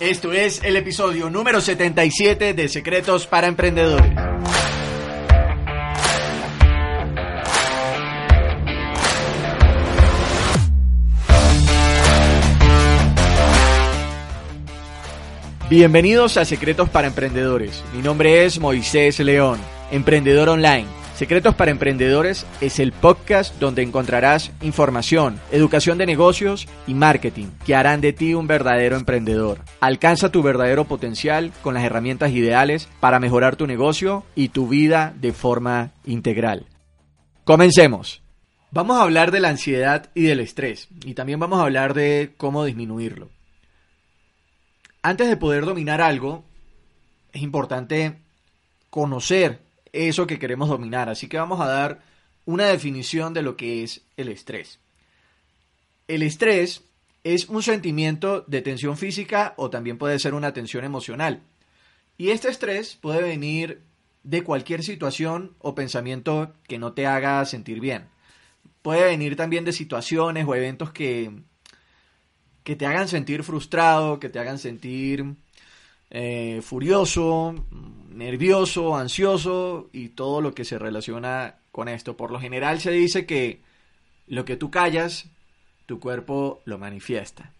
Esto es el episodio número 77 de Secretos para Emprendedores. Bienvenidos a Secretos para Emprendedores. Mi nombre es Moisés León, emprendedor online Secretos para Emprendedores es el podcast donde encontrarás información, educación de negocios y marketing que harán de ti un verdadero emprendedor. Alcanza tu verdadero potencial con las herramientas ideales para mejorar tu negocio y tu vida de forma integral. Comencemos. Vamos a hablar de la ansiedad y del estrés y también vamos a hablar de cómo disminuirlo. Antes de poder dominar algo, es importante conocer eso que queremos dominar. Así que vamos a dar una definición de lo que es el estrés. El estrés es un sentimiento de tensión física o también puede ser una tensión emocional. Y este estrés puede venir de cualquier situación o pensamiento que no te haga sentir bien. Puede venir también de situaciones o eventos que, que te hagan sentir frustrado, que te hagan sentir eh, furioso, nervioso, ansioso y todo lo que se relaciona con esto. Por lo general se dice que lo que tú callas, tu cuerpo lo manifiesta.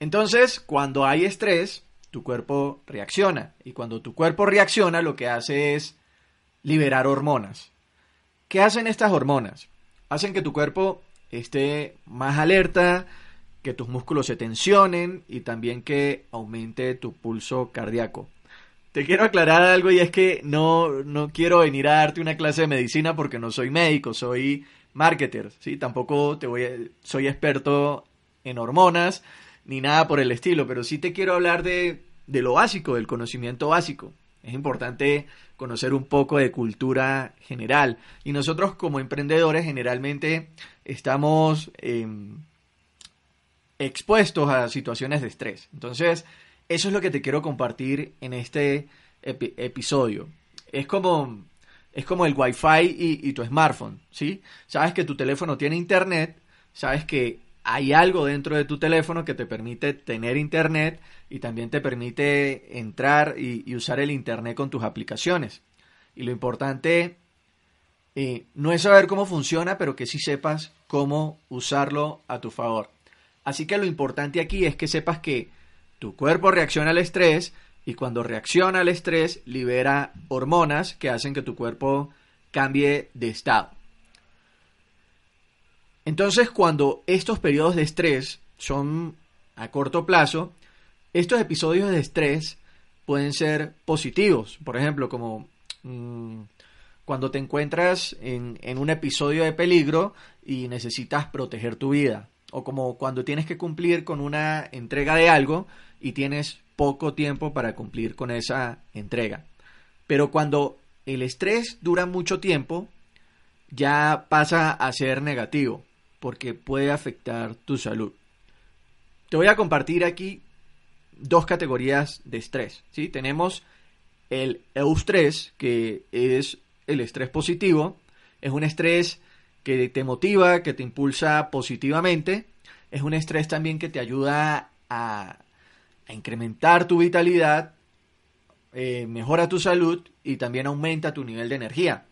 Entonces, cuando hay estrés, tu cuerpo reacciona. Y cuando tu cuerpo reacciona, lo que hace es liberar hormonas. ¿Qué hacen estas hormonas? Hacen que tu cuerpo esté más alerta, que tus músculos se tensionen y también que aumente tu pulso cardíaco. Te quiero aclarar algo y es que no, no quiero venir a darte una clase de medicina porque no soy médico, soy marketer, ¿sí? Tampoco te voy a, soy experto en hormonas ni nada por el estilo, pero sí te quiero hablar de, de lo básico, del conocimiento básico. Es importante conocer un poco de cultura general. Y nosotros como emprendedores generalmente estamos expuestos a situaciones de estrés. Entonces, eso es lo que te quiero compartir en este episodio. Es como, es como el Wi-Fi y, tu smartphone, ¿sí? Sabes que tu teléfono tiene internet, sabes que hay algo dentro de tu teléfono que te permite tener internet y también te permite entrar y, usar el internet con tus aplicaciones. Y lo importante eh, no es saber cómo funciona, pero que sí sepas cómo usarlo a tu favor. Así que lo importante aquí es que sepas que tu cuerpo reacciona al estrés y cuando reacciona al estrés libera hormonas que hacen que tu cuerpo cambie de estado. Entonces cuando estos periodos de estrés son a corto plazo, estos episodios de estrés pueden ser positivos. Por ejemplo, como mm, cuando te encuentras en, en un episodio de peligro y necesitas proteger tu vida o como cuando tienes que cumplir con una entrega de algo y tienes poco tiempo para cumplir con esa entrega. Pero cuando el estrés dura mucho tiempo, ya pasa a ser negativo, porque puede afectar tu salud. Te voy a compartir aquí dos categorías de estrés. ¿sí? Tenemos el eustrés, que es el estrés positivo, es un estrés que te motiva, que te impulsa positivamente. Es un estrés también que te ayuda a, incrementar tu vitalidad, eh, mejora tu salud y también aumenta tu nivel de energía.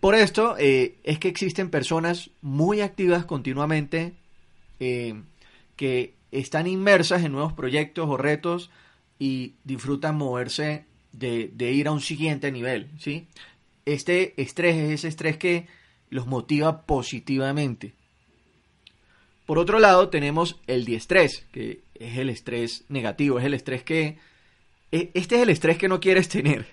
Por esto eh, es que existen personas muy activas continuamente eh, que están inmersas en nuevos proyectos o retos y disfrutan moverse de, de ir a un siguiente nivel. ¿sí? Este estrés es ese estrés que los motiva positivamente. Por otro lado, tenemos el diestrés, que es el estrés negativo, es el estrés que... E, este es el estrés que no quieres tener.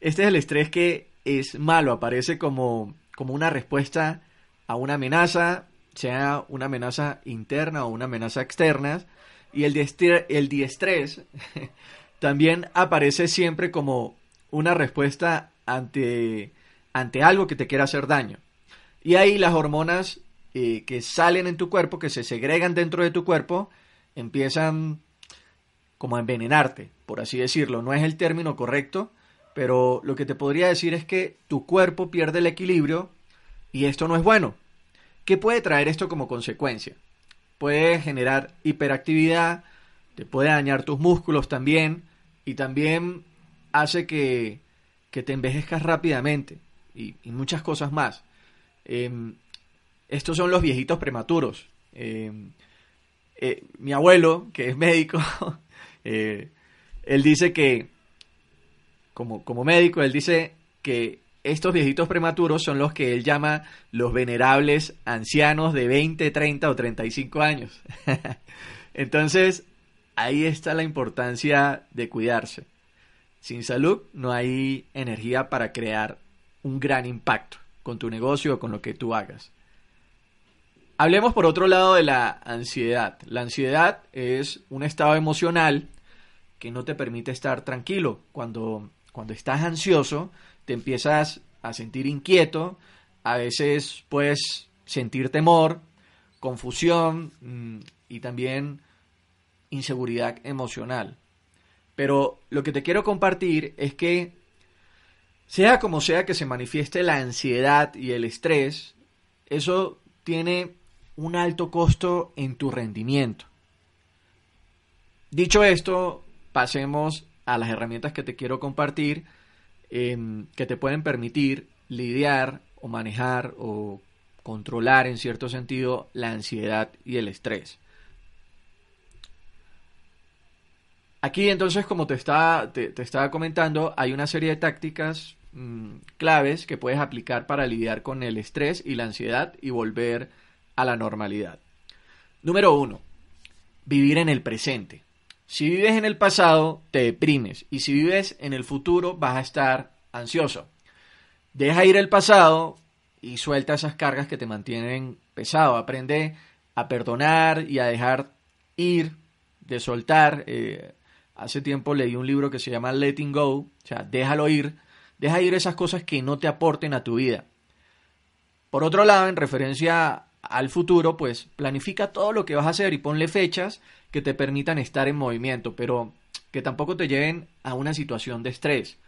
Este es el estrés que es malo, aparece como, como una respuesta a una amenaza, sea una amenaza interna o una amenaza externa, Y el, diestre- el diestrés también aparece siempre como una respuesta ante, ante algo que te quiera hacer daño. Y ahí las hormonas eh, que salen en tu cuerpo, que se segregan dentro de tu cuerpo, empiezan como a envenenarte, por así decirlo. No es el término correcto, pero lo que te podría decir es que tu cuerpo pierde el equilibrio y esto no es bueno. ¿Qué puede traer esto como consecuencia? Puede generar hiperactividad, te puede dañar tus músculos también y también hace que, que te envejezcas rápidamente y, y muchas cosas más. Em, estos son los viejitos prematuros. Em, eh, mi abuelo, que es médico, eh, él dice que, como, como médico, él dice que estos viejitos prematuros son los que él llama los venerables ancianos de 20, 30 o 35 años. Entonces, ahí está la importancia de cuidarse. Sin salud no hay energía para crear un gran impacto con tu negocio o con lo que tú hagas. Hablemos por otro lado de la ansiedad. La ansiedad es un estado emocional que no te permite estar tranquilo. Cuando, cuando estás ansioso, te empiezas a sentir inquieto, a veces puedes sentir temor, confusión mm, y también inseguridad emocional. Pero lo que te quiero compartir es que sea como sea que se manifieste la ansiedad y el estrés, eso tiene un alto costo en tu rendimiento. Dicho esto, pasemos a las herramientas que te quiero compartir eh, que te pueden permitir lidiar o manejar o controlar en cierto sentido la ansiedad y el estrés. Aquí entonces, como te estaba, te, estaba comentando, hay una serie de tácticas mmm, claves que puedes aplicar para lidiar con el estrés y la ansiedad y volver a la normalidad. Número uno, vivir en el presente. Si vives en el pasado, te deprimes. Y si vives en el futuro, vas a estar ansioso. Deja ir el pasado y suelta esas cargas que te mantienen pesado. Aprende a perdonar y a dejar ir, de soltar. Eh, hace tiempo leí un libro que se llama Letting Go. O sea, déjalo ir. Deja ir esas cosas que no te aporten a tu vida. Por otro lado, en referencia al futuro, pues planifica todo lo que vas a hacer y ponle fechas que te permitan estar en movimiento, pero que tampoco te lleven a una situación de estrés.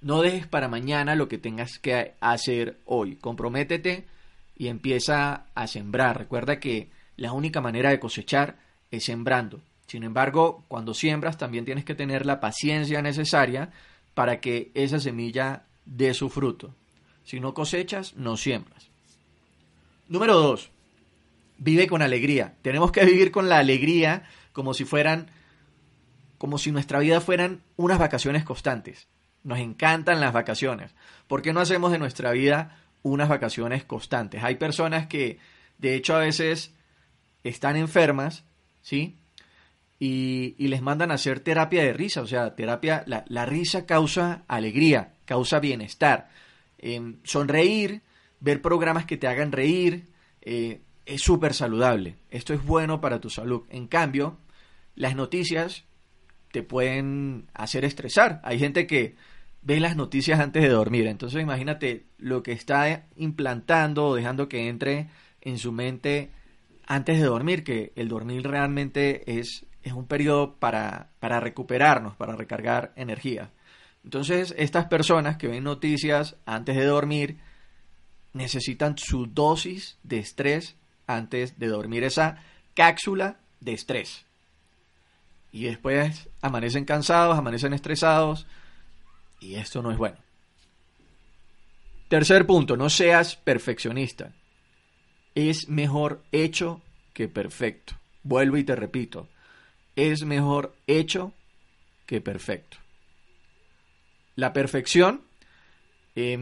No dejes para mañana lo que tengas que hacer hoy. Comprométete y empieza a sembrar. Recuerda que la única manera de cosechar es sembrando. Sin embargo, cuando siembras también tienes que tener la paciencia necesaria para que esa semilla dé su fruto. Si no cosechas, no siembras. Número 2. Vive con alegría. Tenemos que vivir con la alegría como si fueran, como si nuestra vida fueran unas vacaciones constantes. Nos encantan las vacaciones. ¿Por qué no hacemos de nuestra vida unas vacaciones constantes? Hay personas que, de hecho, a veces están enfermas, ¿sí? Y, y les mandan a hacer terapia de risa. O sea, terapia, la, la risa causa alegría, causa bienestar. Eh, sonreír, ver programas que te hagan reír, eh, es súper saludable. Esto es bueno para tu salud. En cambio, las noticias te pueden hacer estresar. Hay gente que ve las noticias antes de dormir. Entonces imagínate lo que está implantando o dejando que entre en su mente antes de dormir, que el dormir realmente es, es un periodo para, para recuperarnos, para recargar energía. Entonces estas personas que ven noticias antes de dormir necesitan su dosis de estrés antes de dormir, esa cápsula de estrés. Y después amanecen cansados, amanecen estresados, y esto no es bueno. Tercer punto, no seas perfeccionista. Es mejor hecho que perfecto. Vuelvo y te repito, es mejor hecho que perfecto. La perfección eh,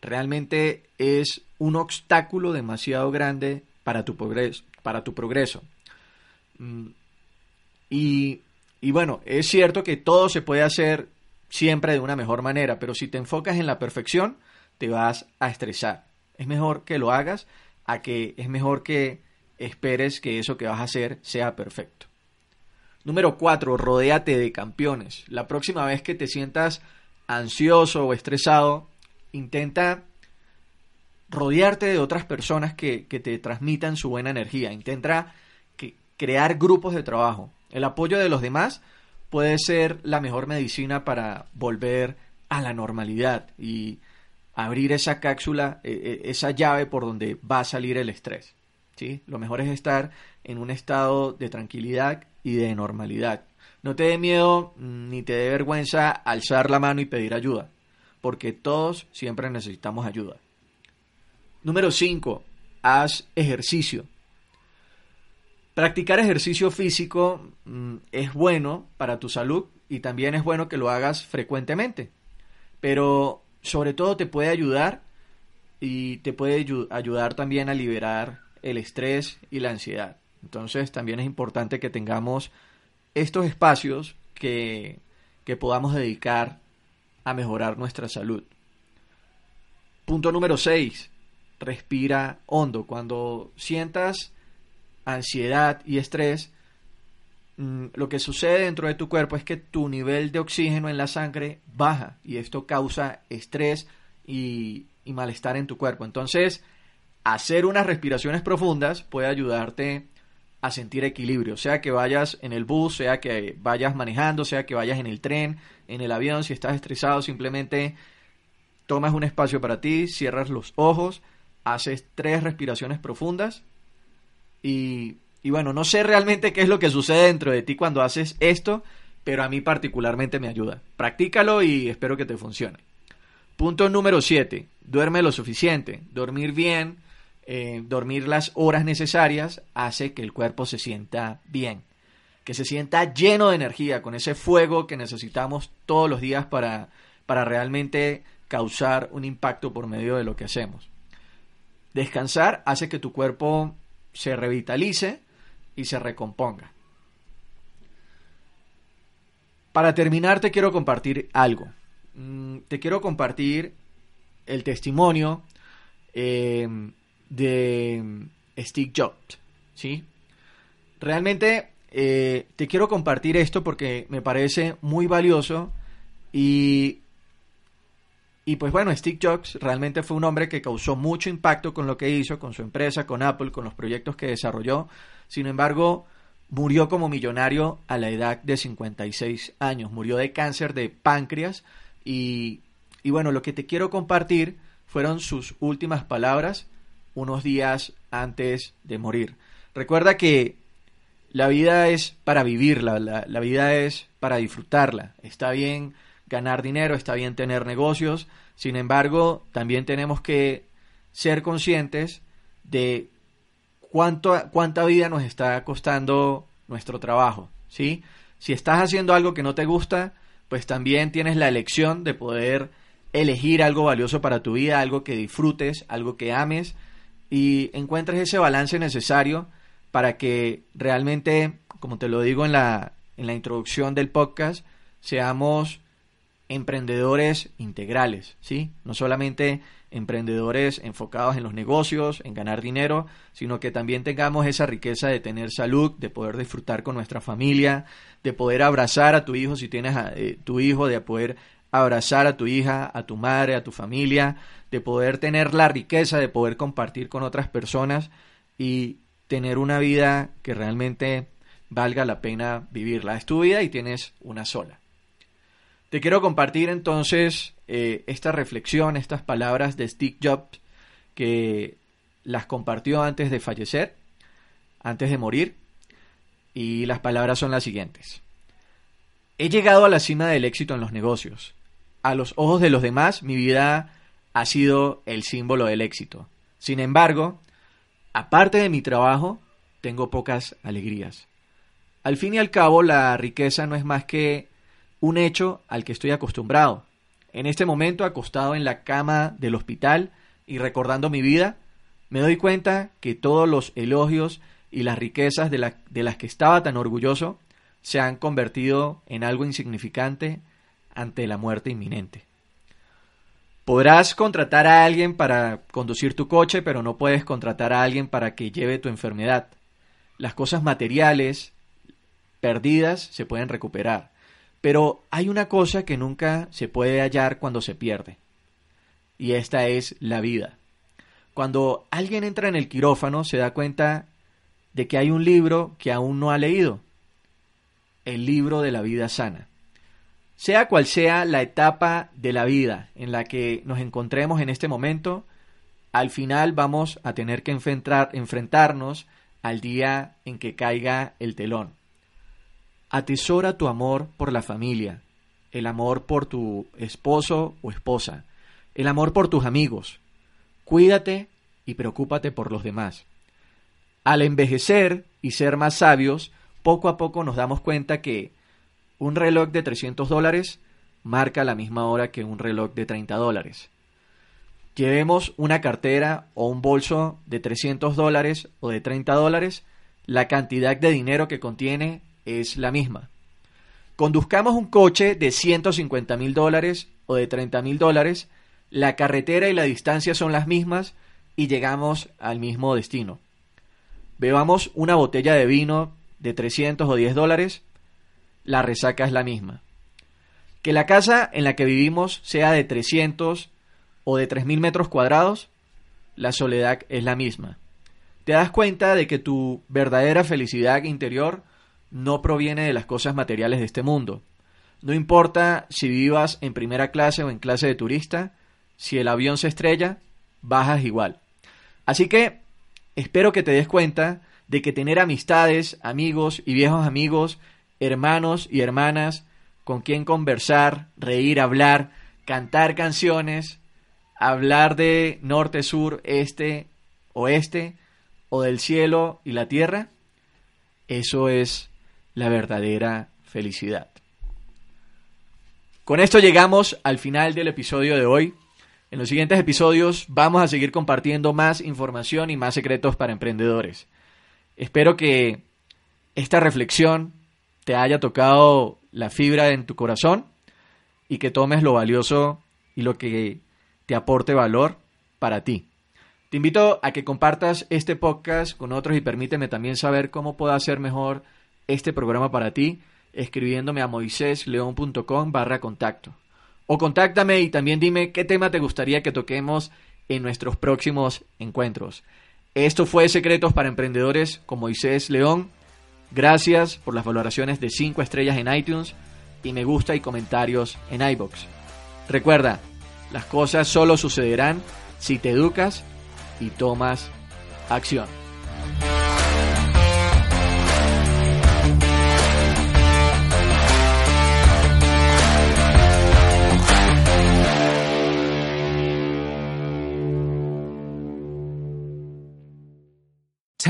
realmente es un obstáculo demasiado grande para tu progreso. Para tu progreso. Mm, y, y bueno, es cierto que todo se puede hacer siempre de una mejor manera, pero si te enfocas en la perfección, te vas a estresar. Es mejor que lo hagas a que es mejor que esperes que eso que vas a hacer sea perfecto. Número 4. Rodéate de campeones. La próxima vez que te sientas ansioso o estresado, intenta rodearte de otras personas que, te transmitan su buena energía. Intenta crear grupos de trabajo. El apoyo de los demás puede ser la mejor medicina para volver a la normalidad y abrir esa cápsula, e, e, esa llave por donde va a salir el estrés. ¿sí? Lo mejor es estar en un estado de tranquilidad y de normalidad. No te dé miedo mm, ni te dé vergüenza alzar la mano y pedir ayuda, porque todos siempre necesitamos ayuda. Número 5. Haz ejercicio. Practicar ejercicio físico mm, es bueno para tu salud y también es bueno que lo hagas frecuentemente, pero sobre todo te puede ayudar y te puede ayudar también a liberar el estrés y la ansiedad. Entonces también es importante que tengamos estos espacios que, que podamos dedicar a mejorar nuestra salud. Punto número 6. Respira hondo. Cuando sientas ansiedad y estrés, mm, lo que sucede dentro de tu cuerpo es que tu nivel de oxígeno en la sangre baja y esto causa estrés y, y malestar en tu cuerpo. Entonces, hacer unas respiraciones profundas puede ayudarte a sentir equilibrio, sea que vayas en el bus, sea que vayas manejando, sea que vayas en el tren, en el avión, si estás estresado, simplemente tomas un espacio para ti, cierras los ojos, haces tres respiraciones profundas y, y bueno, no sé realmente qué es lo que sucede dentro de ti cuando haces esto, pero a mí particularmente me ayuda. Practícalo y espero que te funcione. Punto número 7. Duerme lo suficiente. Dormir bien, eh, dormir las horas necesarias hace que el cuerpo se sienta bien, que se sienta lleno de energía, con ese fuego que necesitamos todos los días para, para realmente causar un impacto por medio de lo que hacemos. Descansar hace que tu cuerpo se revitalice y se recomponga. Para terminar te quiero compartir algo. Mm, te quiero compartir el testimonio eh, de Steve Jobs, ¿sí? Realmente eh, te quiero compartir esto porque me parece muy valioso y, y pues bueno, Steve Jobs realmente fue un hombre que causó mucho impacto con lo que hizo, con su empresa, con Apple, con los proyectos que desarrolló. Sin embargo, murió como millonario a la edad de 56 años, murió de cáncer de páncreas y, y bueno, lo que te quiero compartir fueron sus últimas palabras unos días antes de morir. Recuerda que la vida es para vivirla, la, vida es para disfrutarla. Está bien ganar dinero, está bien tener negocios, sin embargo, también tenemos que ser conscientes de cuánto, cuánta vida nos está costando nuestro trabajo, ¿sí? Si estás haciendo algo que no te gusta, pues también tienes la elección de poder elegir algo valioso para tu vida, algo que disfrutes, algo que ames, y encuentres ese balance necesario para que realmente, como te lo digo en la, en la introducción del podcast, seamos emprendedores integrales, ¿sí? No solamente emprendedores enfocados en los negocios, en ganar dinero, sino que también tengamos esa riqueza de tener salud, de poder disfrutar con nuestra familia, de poder abrazar a tu hijo si tienes a, eh, tu hijo, de poder abrazar a tu hija, a tu madre, a tu familia, de poder tener la riqueza de poder compartir con otras personas y tener una vida que realmente valga la pena vivirla. Es tu vida y tienes una sola. Te quiero compartir entonces eh, esta reflexión, estas palabras de Steve Jobs que las compartió antes de fallecer, antes de morir, y las palabras son las siguientes. He llegado a la cima del éxito en los negocios a los ojos de los demás, mi vida ha sido el símbolo del éxito. Sin embargo, aparte de mi trabajo, tengo pocas alegrías. Al fin y al cabo, la riqueza no es más que un hecho al que estoy acostumbrado. En este momento, acostado en la cama del hospital y recordando mi vida, me doy cuenta que todos los elogios y las riquezas de, de las que estaba tan orgulloso se han convertido en algo insignificante ante la muerte inminente. Podrás contratar a alguien para conducir tu coche, pero no puedes contratar a alguien para que lleve tu enfermedad. Las cosas materiales, perdidas se pueden recuperar. Pero hay una cosa que nunca se puede hallar cuando se pierde. Y esta es la vida. Cuando alguien entra en el quirófano se da cuenta de que hay un libro que aún no ha leído. El libro de la vida sana. Sea cual sea la etapa de la vida en la que nos encontremos en este momento, al final vamos a tener que enfrentar, enfrentarnos al día en que caiga el telón. Atesora tu amor por la familia, el amor por tu esposo o esposa, el amor por tus amigos. Cuídate y preocúpate por los demás. Al envejecer y ser más sabios, poco a poco nos damos cuenta que un reloj de 300 dólares marca la misma hora que un reloj de 30 dólares. Llevemos una cartera o un bolso de 300 dólares o de 30 dólares, la cantidad de dinero que contiene es la misma. Conduzcamos un coche de 150 mil dólares o de 30 mil dólares, la carretera y la distancia son las mismas y llegamos al mismo destino. Bebamos una botella de vino de 300 o 10 dólares, la resaca es la misma. Que la casa en la que vivimos sea de 300 o de 3.000 metros cuadrados, la soledad es la misma. Te das cuenta de que tu verdadera felicidad interior no proviene de las cosas materiales de este mundo. No importa si vivas en primera clase o en clase de turista, si el avión se estrella, bajas igual. Así que espero que te des cuenta de que tener amistades, amigos y viejos amigos, hermanos y hermanas con quien conversar, reír, hablar, cantar canciones, hablar de norte, sur, este, oeste, o del cielo y la tierra, eso es la verdadera felicidad. Con esto llegamos al final del episodio de hoy. En los siguientes episodios vamos a seguir compartiendo más información y más secretos para emprendedores. Espero que esta reflexión te haya tocado la fibra en tu corazón y que tomes lo valioso y lo que te aporte valor para ti. Te invito a que compartas este podcast con otros y permíteme también saber cómo puedo hacer mejor este programa para ti escribiéndome a moisésleón.com barra contacto. O contáctame y también dime qué tema te gustaría que toquemos en nuestros próximos encuentros. Esto fue Secretos para Emprendedores con Moisés León. Gracias por las valoraciones de 5 estrellas en iTunes y me gusta y comentarios en iBox. Recuerda, las cosas solo sucederán si te educas y tomas acción.